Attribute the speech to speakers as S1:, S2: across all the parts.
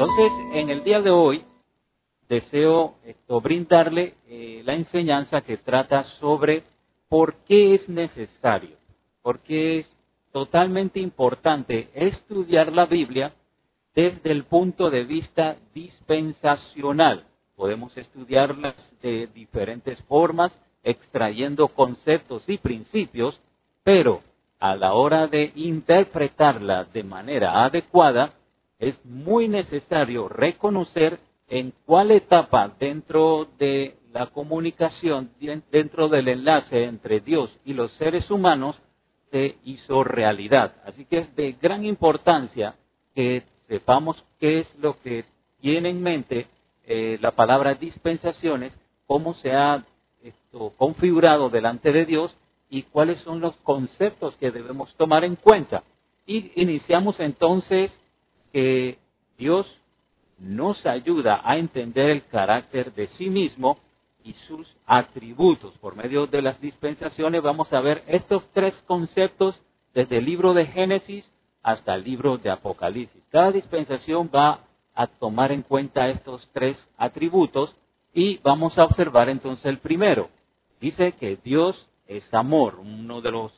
S1: Entonces, en el día de hoy, deseo esto, brindarle eh, la enseñanza que trata sobre por qué es necesario, por qué es totalmente importante estudiar la Biblia desde el punto de vista dispensacional. Podemos estudiarlas de diferentes formas, extrayendo conceptos y principios, pero a la hora de interpretarla de manera adecuada, es muy necesario reconocer en cuál etapa dentro de la comunicación, dentro del enlace entre Dios y los seres humanos, se hizo realidad. Así que es de gran importancia que sepamos qué es lo que tiene en mente eh, la palabra dispensaciones, cómo se ha esto, configurado delante de Dios y cuáles son los conceptos que debemos tomar en cuenta. Y iniciamos entonces que Dios nos ayuda a entender el carácter de sí mismo y sus atributos. Por medio de las dispensaciones vamos a ver estos tres conceptos desde el libro de Génesis hasta el libro de Apocalipsis. Cada dispensación va a tomar en cuenta estos tres atributos y vamos a observar entonces el primero. Dice que Dios es amor, uno de los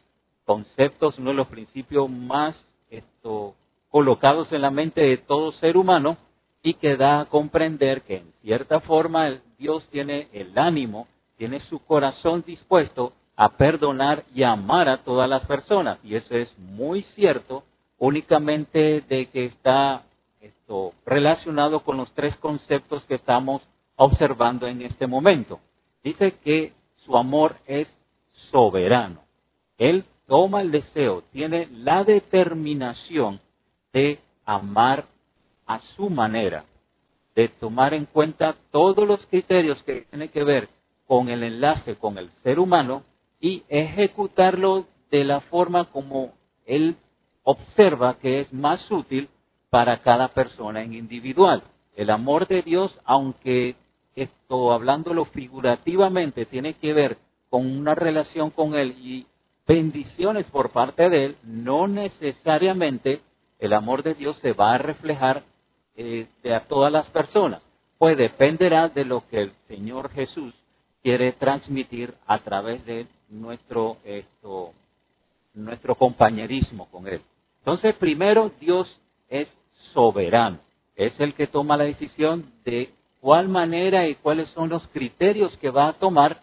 S1: conceptos, uno de los principios más esto, colocados en la mente de todo ser humano y que da a comprender que en cierta forma Dios tiene el ánimo, tiene su corazón dispuesto a perdonar y amar a todas las personas. Y eso es muy cierto, únicamente de que está esto relacionado con los tres conceptos que estamos observando en este momento. Dice que su amor es soberano. Él toma el deseo, tiene la determinación de amar a su manera, de tomar en cuenta todos los criterios que tienen que ver con el enlace con el ser humano y ejecutarlo de la forma como él observa que es más útil para cada persona en individual. El amor de Dios, aunque esto hablándolo figurativamente tiene que ver con una relación con Él y bendiciones por parte de Él, no necesariamente el amor de Dios se va a reflejar eh, a todas las personas. Pues dependerá de lo que el Señor Jesús quiere transmitir a través de nuestro, esto, nuestro compañerismo con Él. Entonces, primero, Dios es soberano. Es el que toma la decisión de cuál manera y cuáles son los criterios que va a tomar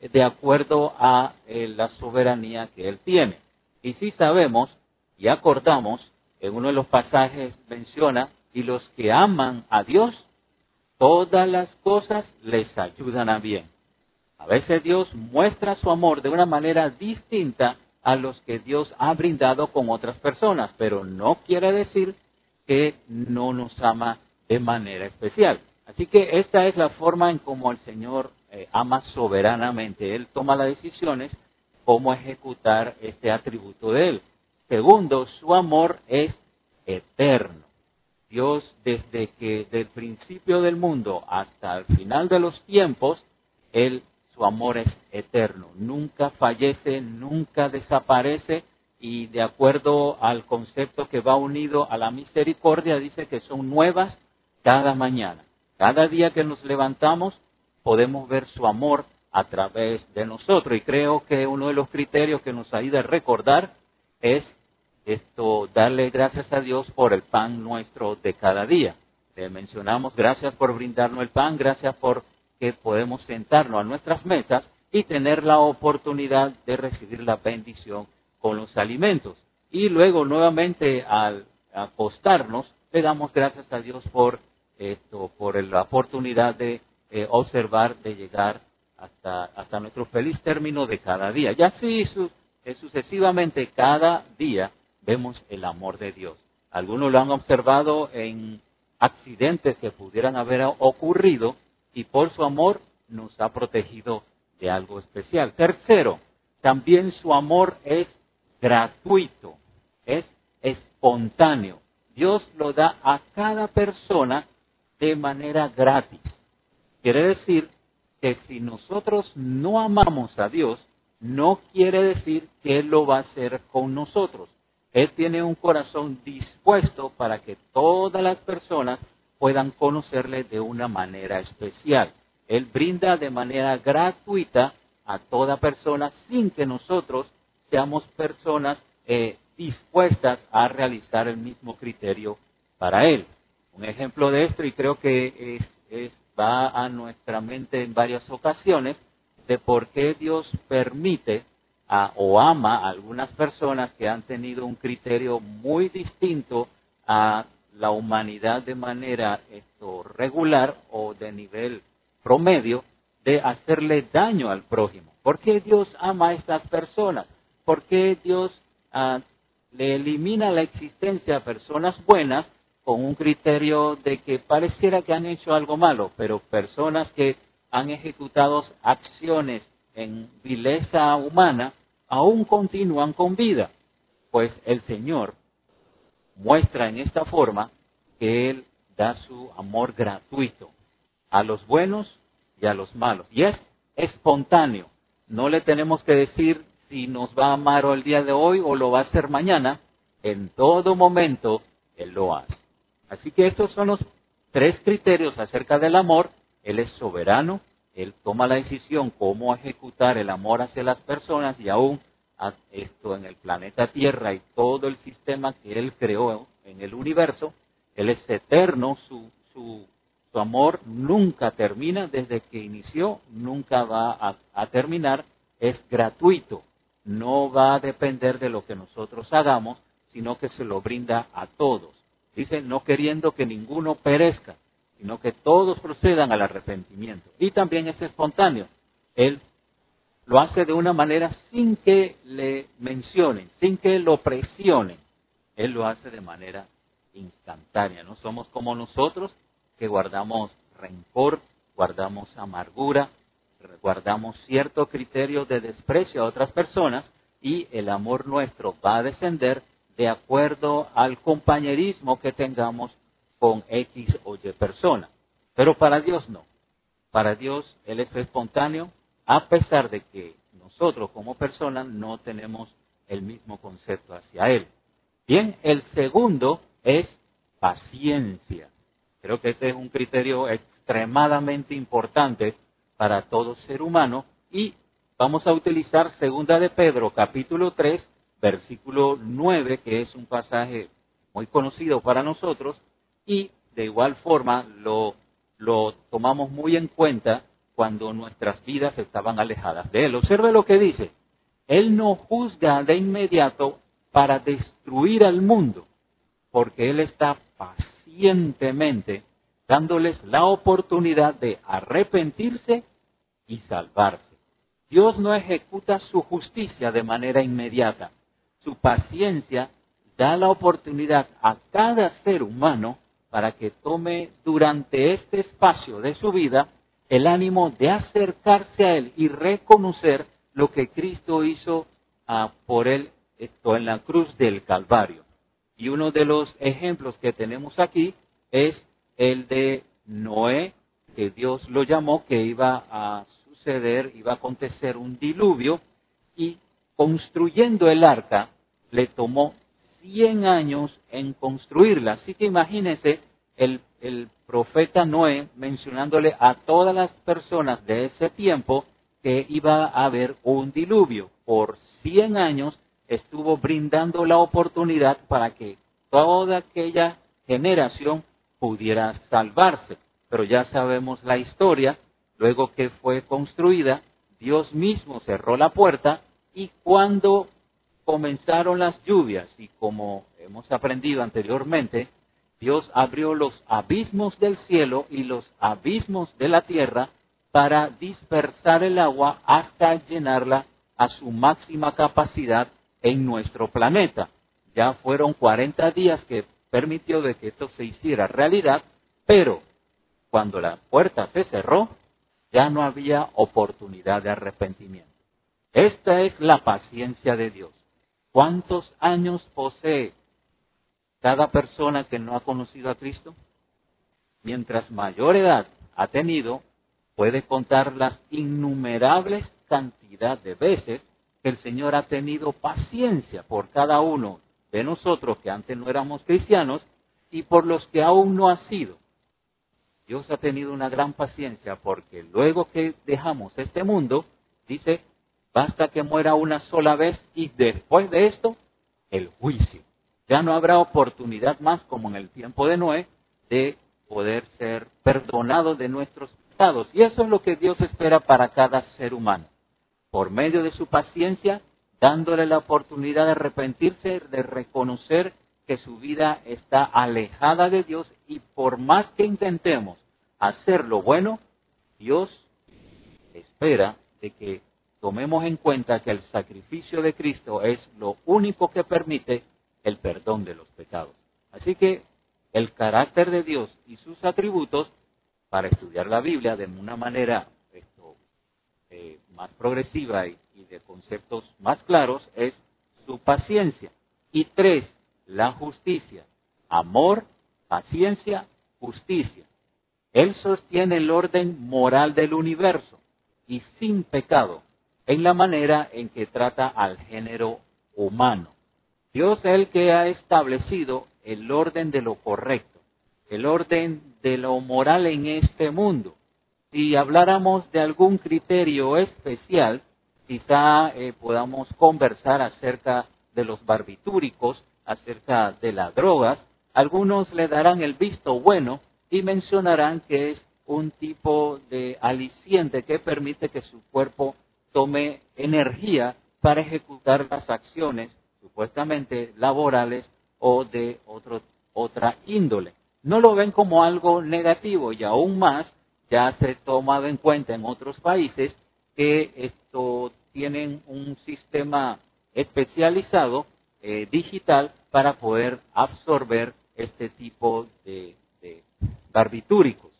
S1: de acuerdo a eh, la soberanía que Él tiene. Y si sabemos y acordamos, en uno de los pasajes menciona, y los que aman a Dios, todas las cosas les ayudan a bien. A veces Dios muestra su amor de una manera distinta a los que Dios ha brindado con otras personas, pero no quiere decir que no nos ama de manera especial. Así que esta es la forma en cómo el Señor eh, ama soberanamente. Él toma las decisiones cómo ejecutar este atributo de Él. Segundo, su amor es eterno. Dios, desde que del principio del mundo hasta el final de los tiempos, Él, su amor es eterno. Nunca fallece, nunca desaparece y de acuerdo al concepto que va unido a la misericordia, dice que son nuevas cada mañana. Cada día que nos levantamos podemos ver su amor a través de nosotros. Y creo que uno de los criterios que nos ayuda a recordar es esto, darle gracias a Dios por el pan nuestro de cada día. Le mencionamos gracias por brindarnos el pan, gracias por que podemos sentarnos a nuestras mesas y tener la oportunidad de recibir la bendición con los alimentos. Y luego nuevamente al acostarnos, le damos gracias a Dios por esto, por la oportunidad de eh, observar, de llegar hasta, hasta nuestro feliz término de cada día. Y así eh, sucesivamente cada día vemos el amor de Dios. Algunos lo han observado en accidentes que pudieran haber ocurrido y por su amor nos ha protegido de algo especial. Tercero, también su amor es gratuito, es espontáneo. Dios lo da a cada persona de manera gratis. Quiere decir que si nosotros no amamos a Dios, no quiere decir que Él lo va a hacer con nosotros. Él tiene un corazón dispuesto para que todas las personas puedan conocerle de una manera especial. Él brinda de manera gratuita a toda persona sin que nosotros seamos personas eh, dispuestas a realizar el mismo criterio para Él. Un ejemplo de esto, y creo que es, va a nuestra mente en varias ocasiones, de por qué Dios permite o ama a algunas personas que han tenido un criterio muy distinto a la humanidad de manera esto, regular o de nivel promedio de hacerle daño al prójimo. ¿Por qué Dios ama a estas personas? ¿Por qué Dios ah, le elimina la existencia a personas buenas con un criterio de que pareciera que han hecho algo malo, pero personas que han ejecutado acciones en vileza humana aún continúan con vida? Pues el Señor muestra en esta forma que Él da su amor gratuito a los buenos y a los malos. Y es espontáneo. No le tenemos que decir si nos va a amar el día de hoy o lo va a hacer mañana. En todo momento Él lo hace. Así que estos son los tres criterios acerca del amor. Él es soberano, Él toma la decisión cómo ejecutar el amor hacia las personas y aún esto en el planeta Tierra y todo el sistema que Él creó en el universo, Él es eterno, su, su, su amor nunca termina, desde que inició nunca va a, a terminar, es gratuito, no va a depender de lo que nosotros hagamos, sino que se lo brinda a todos. Dice, no queriendo que ninguno perezca, sino que todos procedan al arrepentimiento. Y también es espontáneo. Él lo hace de una manera sin que le mencionen, sin que lo presionen. Él lo hace de manera instantánea. No somos como nosotros que guardamos rencor, guardamos amargura, guardamos cierto criterio de desprecio a otras personas y el amor nuestro va a descender de acuerdo al compañerismo que tengamos con X o Y persona. Pero para Dios no. Para Dios Él es espontáneo, a pesar de que nosotros como personas no tenemos el mismo concepto hacia Él. Bien, el segundo es paciencia. Creo que este es un criterio extremadamente importante para todo ser humano y vamos a utilizar segunda de Pedro capítulo 3 versículo 9 que es un pasaje muy conocido para nosotros y de igual forma lo, lo tomamos muy en cuenta cuando nuestras vidas estaban alejadas de Él. Observe lo que dice. Él no juzga de inmediato para destruir al mundo, porque Él está pacientemente dándoles la oportunidad de arrepentirse y salvarse. Dios no ejecuta su justicia de manera inmediata. Su paciencia da la oportunidad a cada ser humano para que tome durante este espacio de su vida el ánimo de acercarse a Él y reconocer lo que Cristo hizo ah, por Él esto, en la cruz del Calvario. Y uno de los ejemplos que tenemos aquí es el de Noé, que Dios lo llamó, que iba a suceder, iba a acontecer un diluvio, y construyendo el arca le tomó 100 años en construirla. Así que imagínense el, profeta Noé mencionándole a todas las personas de ese tiempo que iba a haber un diluvio. Por 100 años estuvo brindando la oportunidad para que toda aquella generación pudiera salvarse. Pero ya sabemos la historia, luego que fue construida, Dios mismo cerró la puerta y cuando comenzaron las lluvias y como hemos aprendido anteriormente, Dios abrió los abismos del cielo y los abismos de la tierra para dispersar el agua hasta llenarla a su máxima capacidad en nuestro planeta. Ya fueron 40 días que permitió de que esto se hiciera realidad, pero cuando la puerta se cerró, ya no había oportunidad de arrepentimiento. Esta es la paciencia de Dios. ¿Cuántos años posee cada persona que no ha conocido a Cristo, mientras mayor edad ha tenido, puede contar las innumerables cantidad de veces que el Señor ha tenido paciencia por cada uno de nosotros que antes no éramos cristianos y por los que aún no ha sido. Dios ha tenido una gran paciencia porque luego que dejamos este mundo, dice, basta que muera una sola vez y después de esto, el juicio. Ya no habrá oportunidad más, como en el tiempo de Noé, de poder ser perdonados de nuestros pecados. Y eso es lo que Dios espera para cada ser humano. Por medio de su paciencia, dándole la oportunidad de arrepentirse, de reconocer que su vida está alejada de Dios y por más que intentemos hacer lo bueno, Dios espera de que tomemos en cuenta que el sacrificio de Cristo es lo único que permite el perdón de los pecados. Así que el carácter de Dios y sus atributos, para estudiar la Biblia de una manera eh, más progresiva y, y de conceptos más claros, es su paciencia. Y tres, la justicia. Amor, paciencia, justicia. Él sostiene el orden moral del universo y sin pecado en la manera en que trata al género humano. Dios es el que ha establecido el orden de lo correcto, el orden de lo moral en este mundo. Si habláramos de algún criterio especial, quizá eh, podamos conversar acerca de los barbitúricos, acerca de las drogas. Algunos le darán el visto bueno y mencionarán que es un tipo de aliciente que permite que su cuerpo tome energía para ejecutar las acciones supuestamente laborales o de otro, otra índole. No lo ven como algo negativo y aún más ya se ha tomado en cuenta en otros países que esto tienen un sistema especializado eh, digital para poder absorber este tipo de, de barbitúricos.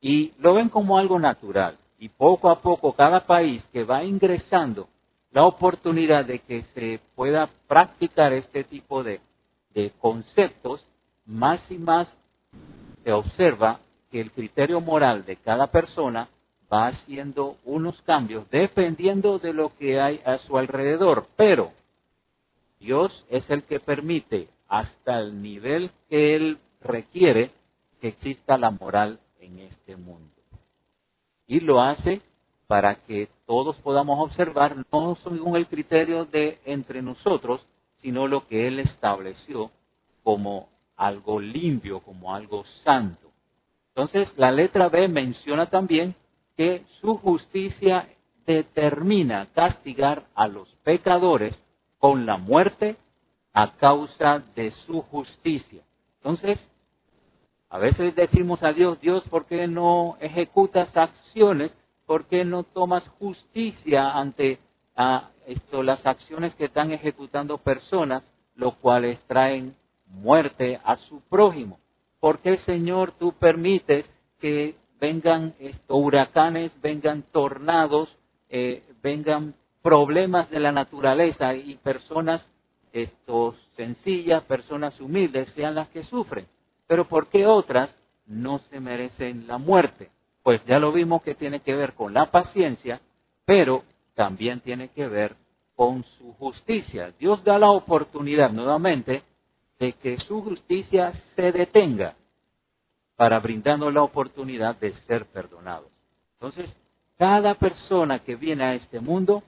S1: Y lo ven como algo natural. Y poco a poco cada país que va ingresando la oportunidad de que se pueda practicar este tipo de, de conceptos, más y más se observa que el criterio moral de cada persona va haciendo unos cambios dependiendo de lo que hay a su alrededor. Pero Dios es el que permite hasta el nivel que Él requiere que exista la moral en este mundo y lo hace para que todos podamos observar no según el criterio de entre nosotros, sino lo que Él estableció como algo limpio, como algo santo. Entonces, la letra B menciona también que su justicia determina castigar a los pecadores con la muerte a causa de su justicia. Entonces, a veces decimos a Dios, Dios, ¿por qué no ejecutas acciones? ¿Por qué no tomas justicia ante ah, esto, las acciones que están ejecutando personas, lo cuales traen muerte a su prójimo? ¿Por qué, Señor, tú permites que vengan esto, huracanes, vengan tornados, eh, vengan problemas de la naturaleza y personas estos, sencillas, personas humildes, sean las que sufren? Pero ¿por qué otras no se merecen la muerte? Pues ya lo vimos que tiene que ver con la paciencia, pero también tiene que ver con su justicia. Dios da la oportunidad nuevamente de que su justicia se detenga para brindarnos la oportunidad de ser perdonados. Entonces, cada persona que viene a este mundo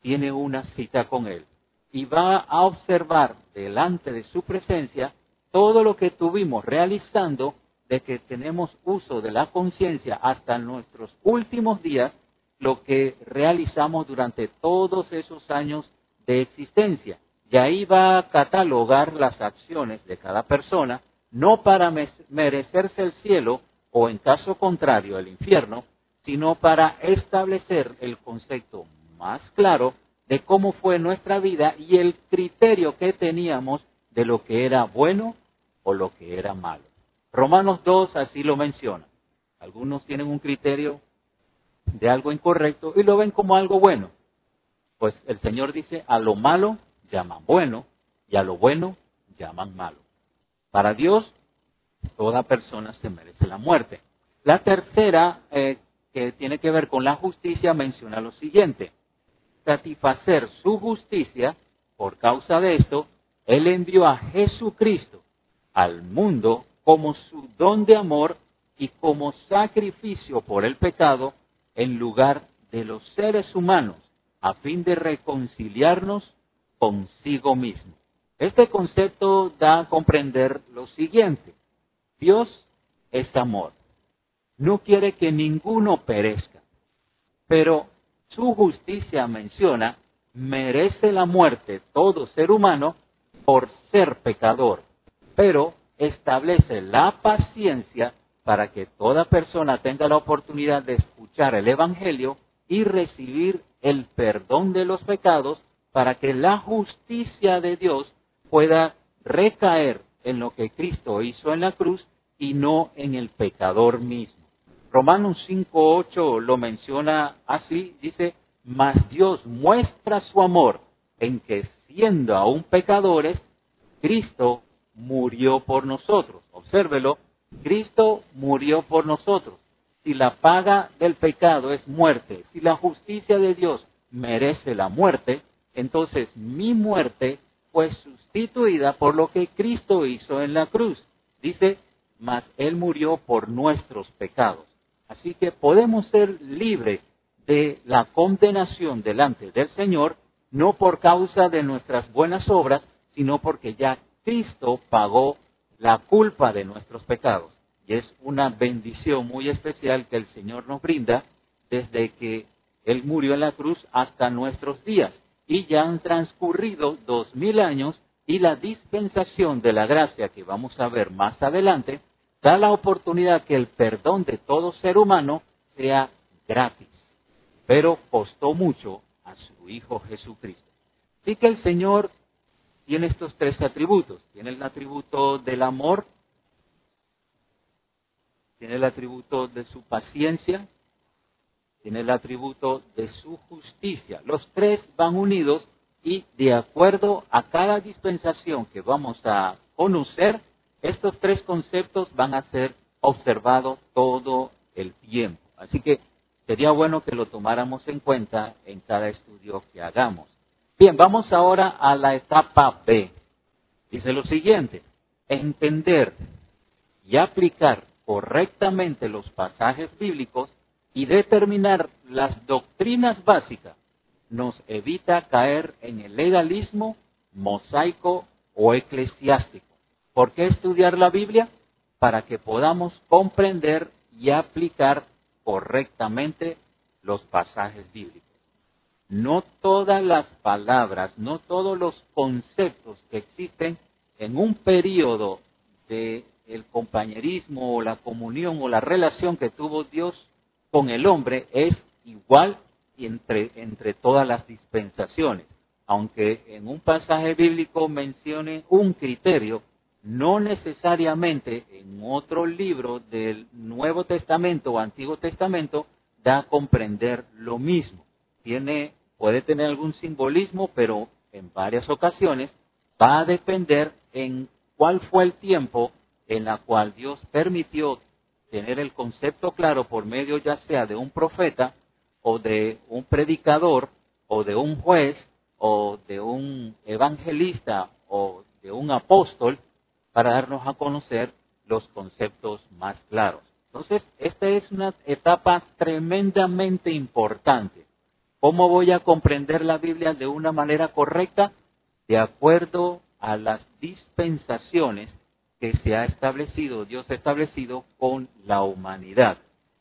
S1: tiene una cita con Él y va a observar delante de su presencia todo lo que tuvimos realizando de que tenemos uso de la conciencia hasta nuestros últimos días, lo que realizamos durante todos esos años de existencia. Y ahí va a catalogar las acciones de cada persona, no para merecerse el cielo o en caso contrario el infierno, sino para establecer el concepto más claro de cómo fue nuestra vida y el criterio que teníamos de lo que era bueno o lo que era malo. Romanos 2 así lo menciona. Algunos tienen un criterio de algo incorrecto y lo ven como algo bueno. Pues el Señor dice, a lo malo llaman bueno y a lo bueno llaman malo. Para Dios, toda persona se merece la muerte. La tercera, eh, que tiene que ver con la justicia, menciona lo siguiente. Satisfacer su justicia, por causa de esto, Él envió a Jesucristo al mundo como su don de amor y como sacrificio por el pecado en lugar de los seres humanos, a fin de reconciliarnos consigo mismo. Este concepto da a comprender lo siguiente. Dios es amor. No quiere que ninguno perezca. Pero su justicia menciona, merece la muerte todo ser humano por ser pecador. Pero establece la paciencia para que toda persona tenga la oportunidad de escuchar el Evangelio y recibir el perdón de los pecados para que la justicia de Dios pueda recaer en lo que Cristo hizo en la cruz y no en el pecador mismo. Romanos 5.8 lo menciona así, dice, mas Dios muestra su amor en que siendo aún pecadores, Cristo murió por nosotros. Obsérvelo, Cristo murió por nosotros. Si la paga del pecado es muerte, si la justicia de Dios merece la muerte, entonces mi muerte fue sustituida por lo que Cristo hizo en la cruz. Dice, mas Él murió por nuestros pecados. Así que podemos ser libres de la condenación delante del Señor, no por causa de nuestras buenas obras, sino porque ya Cristo pagó la culpa de nuestros pecados. Y es una bendición muy especial que el Señor nos brinda desde que Él murió en la cruz hasta nuestros días. Y ya han transcurrido dos mil años y la dispensación de la gracia que vamos a ver más adelante da la oportunidad que el perdón de todo ser humano sea gratis. Pero costó mucho a su Hijo Jesucristo. Así que el Señor tiene estos tres atributos. Tiene el atributo del amor, tiene el atributo de su paciencia, tiene el atributo de su justicia. Los tres van unidos y de acuerdo a cada dispensación que vamos a conocer, estos tres conceptos van a ser observados todo el tiempo. Así que sería bueno que lo tomáramos en cuenta en cada estudio que hagamos. Bien, vamos ahora a la etapa B. Dice lo siguiente, entender y aplicar correctamente los pasajes bíblicos y determinar las doctrinas básicas nos evita caer en el legalismo mosaico o eclesiástico. ¿Por qué estudiar la Biblia? Para que podamos comprender y aplicar correctamente los pasajes bíblicos no todas las palabras, no todos los conceptos que existen en un periodo de el compañerismo o la comunión o la relación que tuvo Dios con el hombre es igual entre, entre todas las dispensaciones. Aunque en un pasaje bíblico mencione un criterio, no necesariamente en otro libro del Nuevo Testamento o Antiguo Testamento da a comprender lo mismo. Tiene puede tener algún simbolismo, pero en varias ocasiones va a depender en cuál fue el tiempo en la cual Dios permitió tener el concepto claro por medio ya sea de un profeta o de un predicador o de un juez o de un evangelista o de un apóstol para darnos a conocer los conceptos más claros. Entonces, esta es una etapa tremendamente importante. ¿Cómo voy a comprender la Biblia de una manera correcta? De acuerdo a las dispensaciones que se ha establecido, Dios ha establecido con la humanidad.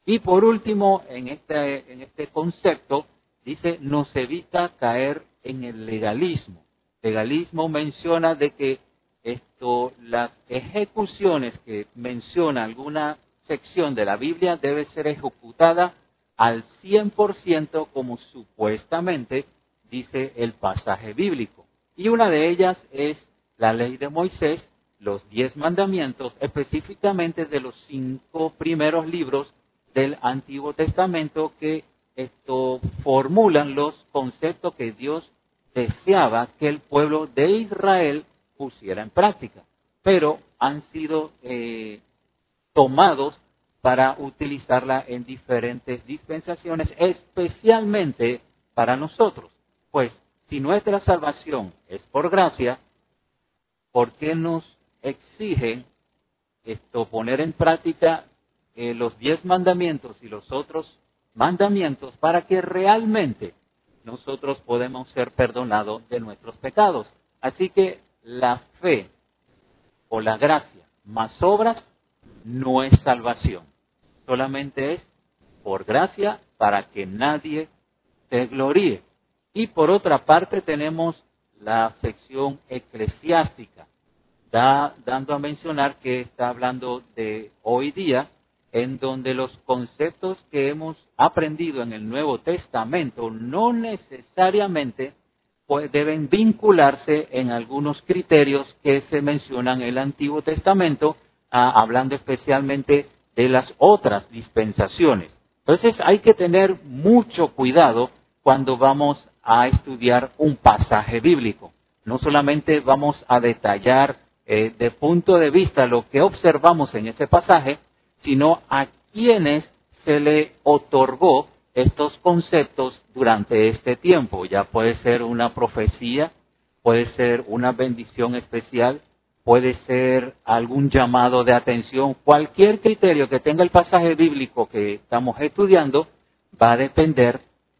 S1: Y por último, en este, en este concepto, dice, nos evita caer en el legalismo. Legalismo menciona de que esto, las ejecuciones que menciona alguna sección de la Biblia debe ser ejecutada al 100% como supuestamente dice el pasaje bíblico. Y una de ellas es la ley de Moisés, los diez mandamientos, específicamente de los cinco primeros libros del Antiguo Testamento que esto formulan los conceptos que Dios deseaba que el pueblo de Israel pusiera en práctica, pero han sido eh, tomados para utilizarla en diferentes dispensaciones, especialmente para nosotros. Pues si nuestra salvación es por gracia, ¿por qué nos exigen esto poner en práctica eh, los diez mandamientos y los otros mandamientos para que realmente nosotros podemos ser perdonados de nuestros pecados. Así que la fe o la gracia más obras no es salvación. Solamente es por gracia para que nadie se gloríe. Y por otra parte tenemos la sección eclesiástica, da, dando a mencionar que está hablando de hoy día, en donde los conceptos que hemos aprendido en el Nuevo Testamento no necesariamente pues, deben vincularse en algunos criterios que se mencionan en el Antiguo Testamento, hablando especialmente de las otras dispensaciones. Entonces hay que tener mucho cuidado cuando vamos a estudiar un pasaje bíblico. No solamente vamos a detallar eh, de punto de vista lo que observamos en ese pasaje, sino a quienes se le otorgó estos conceptos durante este tiempo. Ya puede ser una profecía, puede ser una bendición especial, puede ser algún llamado de atención. Cualquier criterio que tenga el pasaje bíblico que estamos estudiando va a depender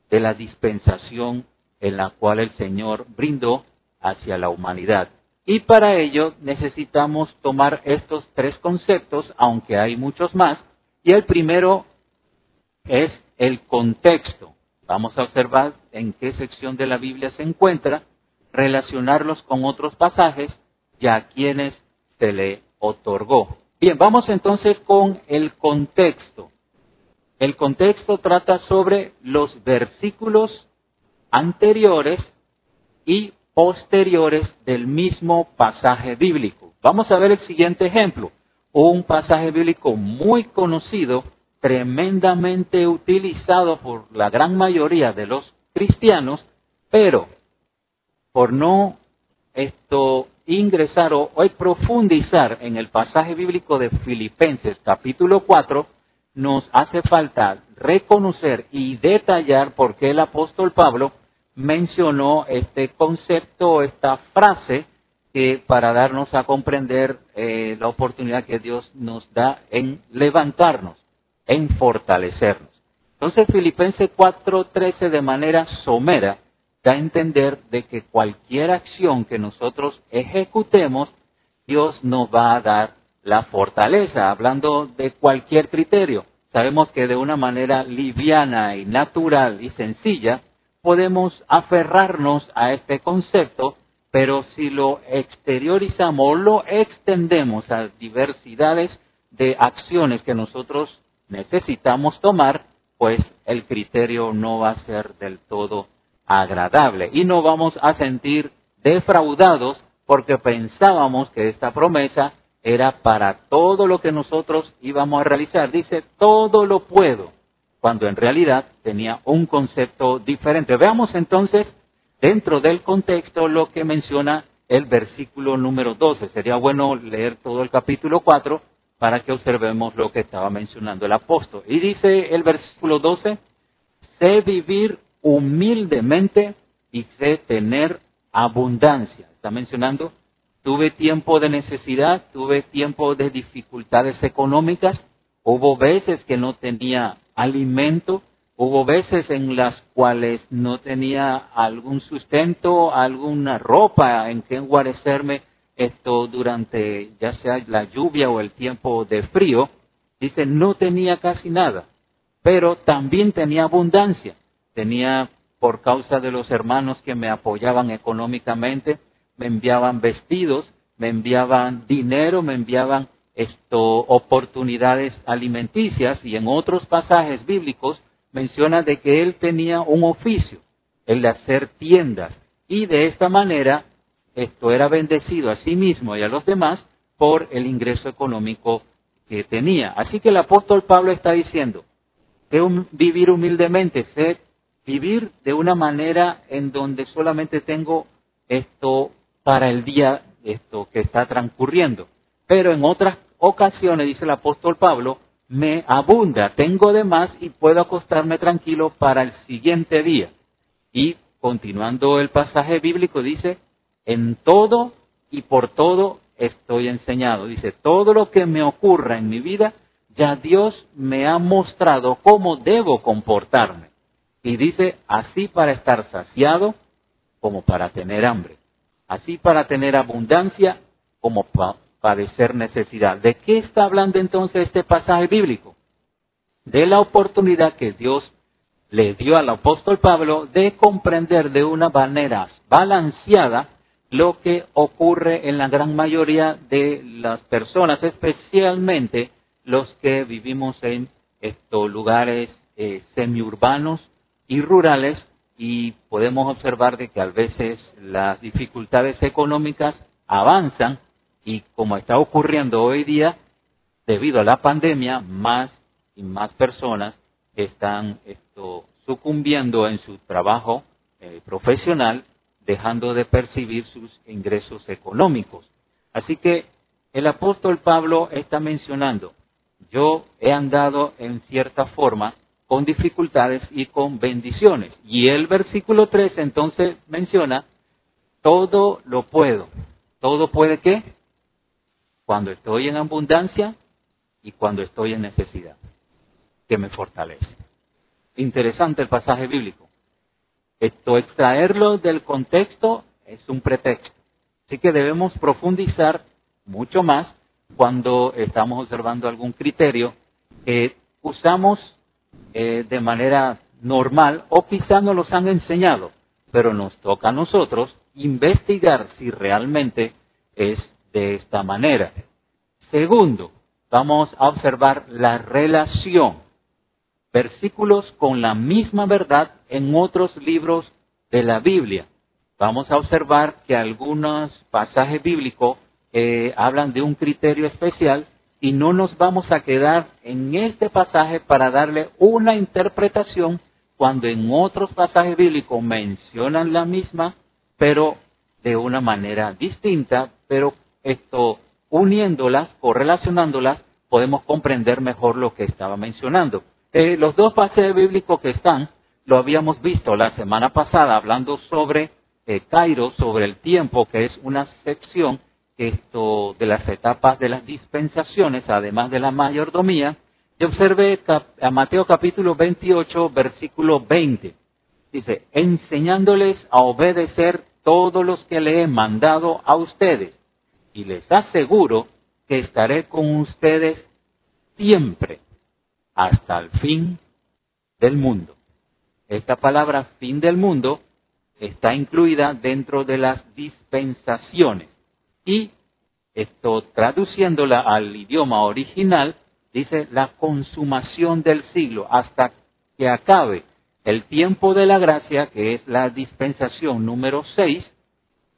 S1: de la dispensación en la cual el Señor brindó hacia la humanidad. Y para ello necesitamos tomar estos tres conceptos, aunque hay muchos más, y el primero es el contexto. Vamos a observar en qué sección de la Biblia se encuentra, relacionarlos con otros pasajes y a quienes se le otorgó. Bien, vamos entonces con el contexto. El contexto trata sobre los versículos anteriores y posteriores del mismo pasaje bíblico. Vamos a ver el siguiente ejemplo. Un pasaje bíblico muy conocido, tremendamente utilizado por la gran mayoría de los cristianos, pero por no esto ingresar o, profundizar en el pasaje bíblico de Filipenses capítulo 4, nos hace falta reconocer y detallar por qué el apóstol Pablo mencionó este concepto, esta frase, que para darnos a comprender eh, la oportunidad que Dios nos da en levantarnos, en fortalecernos. Entonces Filipenses 4:13 de manera somera da a entender de que cualquier acción que nosotros ejecutemos, Dios nos va a dar la fortaleza, hablando de cualquier criterio. Sabemos que de una manera liviana y natural y sencilla podemos aferrarnos a este concepto, pero si lo exteriorizamos, lo extendemos a diversidades de acciones que nosotros necesitamos tomar, pues el criterio no va a ser del todo agradable y no vamos a sentir defraudados porque pensábamos que esta promesa era para todo lo que nosotros íbamos a realizar. Dice, todo lo puedo, cuando en realidad tenía un concepto diferente. Veamos entonces dentro del contexto lo que menciona el versículo número 12. Sería bueno leer todo el capítulo 4 para que observemos lo que estaba mencionando el apóstol. Y dice el versículo 12, sé vivir humildemente y tener abundancia. Está mencionando tuve tiempo de necesidad, tuve tiempo de dificultades económicas, hubo veces que no tenía alimento, hubo veces en las cuales no tenía algún sustento, alguna ropa en que guarecerme esto durante ya sea la lluvia o el tiempo de frío. Dice, no tenía casi nada, pero también tenía abundancia. Tenía por causa de los hermanos que me apoyaban económicamente, me enviaban vestidos, me enviaban dinero, me enviaban esto, oportunidades alimenticias y en otros pasajes bíblicos menciona de que él tenía un oficio, el de hacer tiendas y de esta manera esto era bendecido a sí mismo y a los demás por el ingreso económico que tenía. Así que el apóstol Pablo está diciendo que vivir humildemente, ser vivir de una manera en donde solamente tengo esto para el día esto que está transcurriendo. Pero en otras ocasiones, dice el apóstol Pablo, me abunda, tengo de más y puedo acostarme tranquilo para el siguiente día. Y continuando el pasaje bíblico dice, en todo y por todo estoy enseñado. Dice, todo lo que me ocurra en mi vida, ya Dios me ha mostrado cómo debo comportarme. Y dice, así para estar saciado como para tener hambre, así para tener abundancia como para padecer necesidad. ¿De qué está hablando entonces este pasaje bíblico? De la oportunidad que Dios le dio al apóstol Pablo de comprender de una manera balanceada lo que ocurre en la gran mayoría de las personas, especialmente los que vivimos en estos lugares eh, semiurbanos y rurales y podemos observar de que a veces las dificultades económicas avanzan y como está ocurriendo hoy día, debido a la pandemia, más y más personas están esto, sucumbiendo en su trabajo eh, profesional, dejando de percibir sus ingresos económicos. Así que el apóstol Pablo está mencionando, yo he andado en cierta forma con dificultades y con bendiciones. Y el versículo 3 entonces menciona, todo lo puedo. ¿Todo puede qué? Cuando estoy en abundancia y cuando estoy en necesidad, que me fortalece. Interesante el pasaje bíblico. Esto, extraerlo del contexto es un pretexto. Así que debemos profundizar mucho más cuando estamos observando algún criterio que usamos eh, de manera normal o quizá no los han enseñado, pero nos toca a nosotros investigar si realmente es de esta manera. Segundo, vamos a observar la relación, versículos con la misma verdad en otros libros de la Biblia. Vamos a observar que algunos pasajes bíblicos eh, hablan de un criterio especial y no nos vamos a quedar en este pasaje para darle una interpretación cuando en otros pasajes bíblicos mencionan la misma, pero de una manera distinta, pero esto uniéndolas, correlacionándolas, podemos comprender mejor lo que estaba mencionando. Eh, los dos pasajes bíblicos que están, lo habíamos visto la semana pasada hablando sobre eh, Cairo, sobre el tiempo, que es una sección esto de las etapas de las dispensaciones, además de la mayordomía, y observe a Mateo capítulo 28, versículo 20. Dice, enseñándoles a obedecer todos los que le he mandado a ustedes, y les aseguro que estaré con ustedes siempre, hasta el fin del mundo. Esta palabra fin del mundo está incluida dentro de las dispensaciones. Y esto traduciéndola al idioma original, dice la consumación del siglo, hasta que acabe el tiempo de la gracia, que es la dispensación número 6,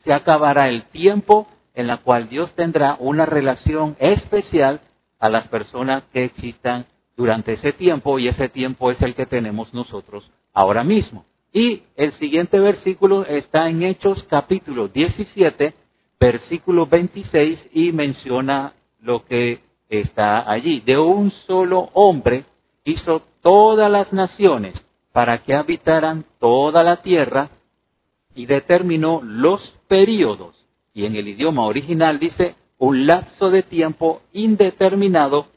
S1: se acabará el tiempo en la cual Dios tendrá una relación especial a las personas que existan durante ese tiempo y ese tiempo es el que tenemos nosotros ahora mismo. Y el siguiente versículo está en Hechos capítulo 17, versículo 26 y menciona lo que está allí. De un solo hombre hizo todas las naciones para que habitaran toda la tierra y determinó los periodos. Y en el idioma original dice un lapso de tiempo indeterminado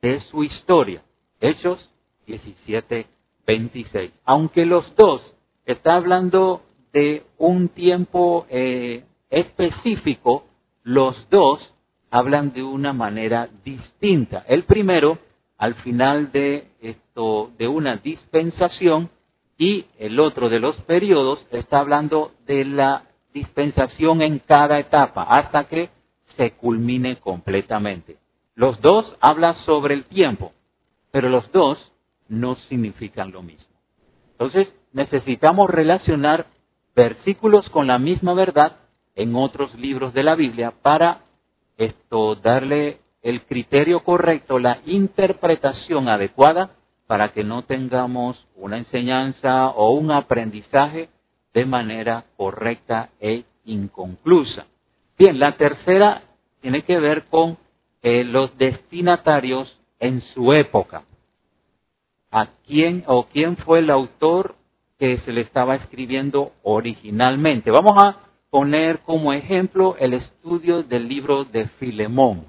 S1: de su historia. Hechos 17, 26. Aunque los dos está hablando de un tiempo eh, específico, los dos hablan de una manera distinta. El primero, al final de esto, de una dispensación, y el otro de los periodos está hablando de la dispensación en cada etapa hasta que se culmine completamente. Los dos hablan sobre el tiempo, pero los dos no significan lo mismo. Entonces necesitamos relacionar versículos con la misma verdad en otros libros de la Biblia para esto darle el criterio correcto, la interpretación adecuada para que no tengamos una enseñanza o un aprendizaje de manera correcta e inconclusa. Bien, la tercera tiene que ver con eh, los destinatarios en su época. ¿A quién o quién fue el autor que se le estaba escribiendo originalmente? Vamos a poner como ejemplo el estudio del libro de Filemón.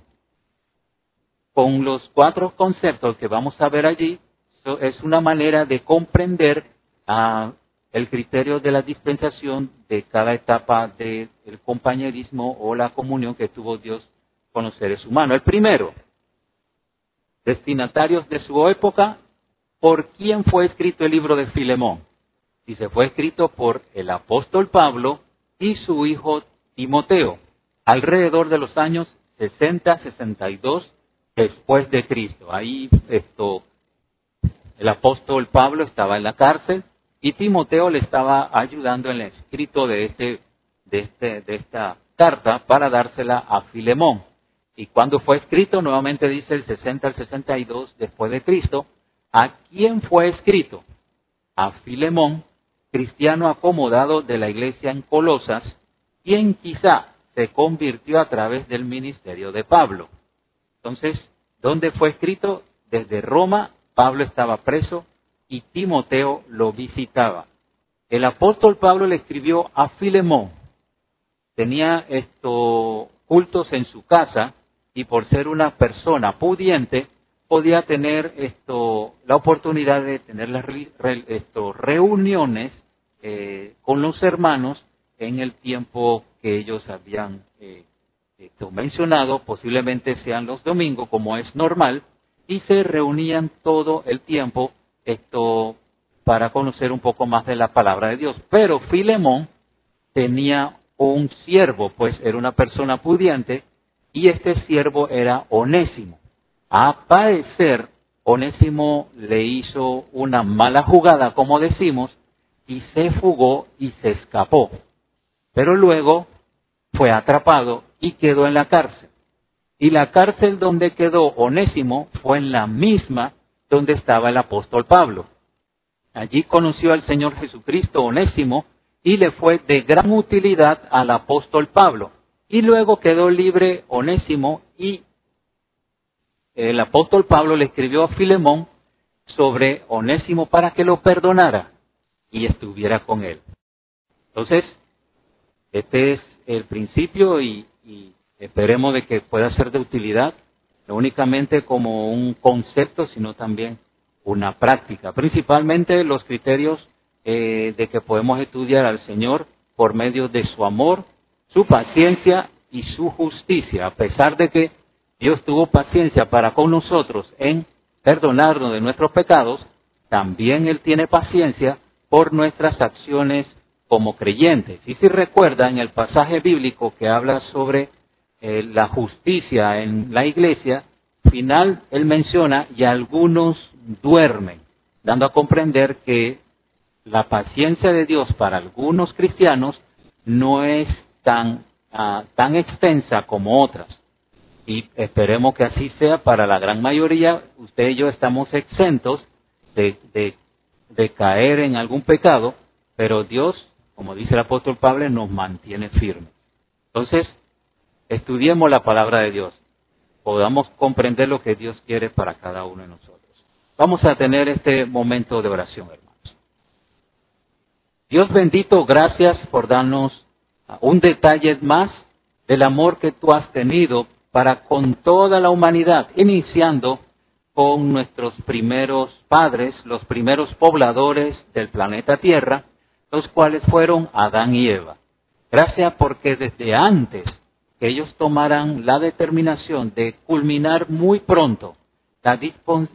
S1: con los cuatro conceptos que vamos a ver allí, es una manera de comprender ah, el criterio de la dispensación de cada etapa del compañerismo o la comunión que tuvo Dios con los seres humanos. El primero, destinatarios de su época, ¿por quién fue escrito el libro de Filemón? Y se fue escrito por el apóstol Pablo y su hijo Timoteo, alrededor de los años 60-62 después de Cristo. Ahí esto, el apóstol Pablo estaba en la cárcel y Timoteo le estaba ayudando en el escrito de, este, de, este, de esta carta para dársela a Filemón. Y cuando fue escrito, nuevamente dice el 60 al 62 después de Cristo, ¿a quién fue escrito? A Filemón, cristiano acomodado de la iglesia en Colosas, quien quizá se convirtió a través del ministerio de Pablo. Entonces, ¿dónde fue escrito? Desde Roma, Pablo estaba preso y Timoteo lo visitaba. El apóstol Pablo le escribió a Filemón. Tenía estos cultos en su casa y por ser una persona pudiente podía tener esto la oportunidad de tener las reuniones eh, con los hermanos en el tiempo que ellos habían eh, mencionado, posiblemente sean los domingos como es normal, y se reunían todo el tiempo esto para conocer un poco más de la palabra de Dios. Pero Filemón tenía un siervo, pues era una persona pudiente, y este siervo era Onésimo. A parecer, Onésimo le hizo una mala jugada, como decimos, y se fugó y se escapó. Pero luego fue atrapado y quedó en la cárcel. Y la cárcel donde quedó Onésimo fue en la misma donde estaba el apóstol Pablo. Allí conoció al Señor Jesucristo Onésimo y le fue de gran utilidad al apóstol Pablo. Y luego quedó libre Onésimo y el apóstol Pablo le escribió a Filemón sobre Onésimo para que lo perdonara y estuviera con él. Entonces, este es el principio y, esperemos de que pueda ser de utilidad no únicamente como un concepto, sino también una práctica. Principalmente los criterios eh, de que podemos estudiar al Señor por medio de su amor, su paciencia y su justicia, a pesar de que Dios tuvo paciencia para con nosotros en perdonarnos de nuestros pecados, también Él tiene paciencia por nuestras acciones como creyentes. Y si recuerdan el pasaje bíblico que habla sobre eh, la justicia en la iglesia, final él menciona, y algunos duermen, dando a comprender que la paciencia de Dios para algunos cristianos no es tan, ah, tan extensa como otras. Y esperemos que así sea para la gran mayoría. Usted y yo estamos exentos de, de, de caer en algún pecado, pero Dios, como dice el apóstol Pablo, nos mantiene firmes. Entonces, estudiemos la palabra de Dios, podamos comprender lo que Dios quiere para cada uno de nosotros. Vamos a tener este momento de oración, hermanos. Dios bendito, gracias por darnos un detalle más del amor que tú has tenido para con toda la humanidad, iniciando con nuestros primeros padres, los primeros pobladores del planeta Tierra, los cuales fueron Adán y Eva. Gracias porque desde antes que ellos tomaran la determinación de culminar muy pronto la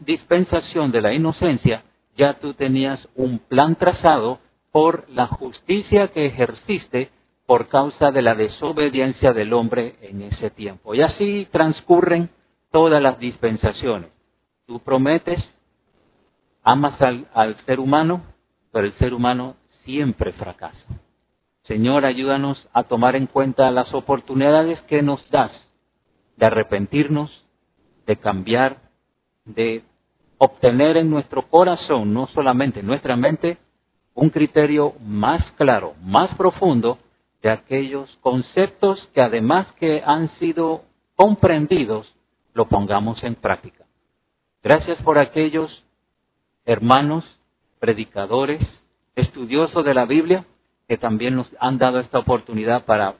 S1: dispensación de la inocencia, ya tú tenías un plan trazado por la justicia que ejerciste por causa de la desobediencia del hombre en ese tiempo. Y así transcurren todas las dispensaciones. Tú prometes, amas al, al ser humano, pero el ser humano siempre fracasa. Señor, ayúdanos a tomar en cuenta las oportunidades que nos das de arrepentirnos, de cambiar, de obtener en nuestro corazón, no solamente en nuestra mente, un criterio más claro, más profundo de aquellos conceptos que además que han sido comprendidos, lo pongamos en práctica. Gracias por aquellos hermanos, predicadores, estudiosos de la Biblia, que también nos han dado esta oportunidad para,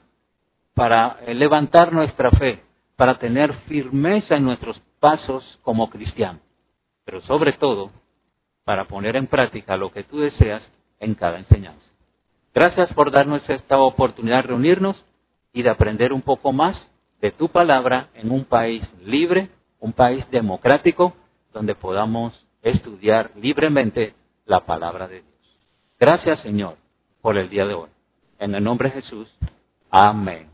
S1: para levantar nuestra fe, para tener firmeza en nuestros pasos como cristiano, pero sobre todo para poner en práctica lo que tú deseas en cada enseñanza. Gracias por darnos esta oportunidad de reunirnos y de aprender un poco más de tu palabra en un país libre, un país democrático, donde podamos estudiar libremente la palabra de Dios. Gracias, Señor, por el día de hoy. En el nombre de Jesús. Amén.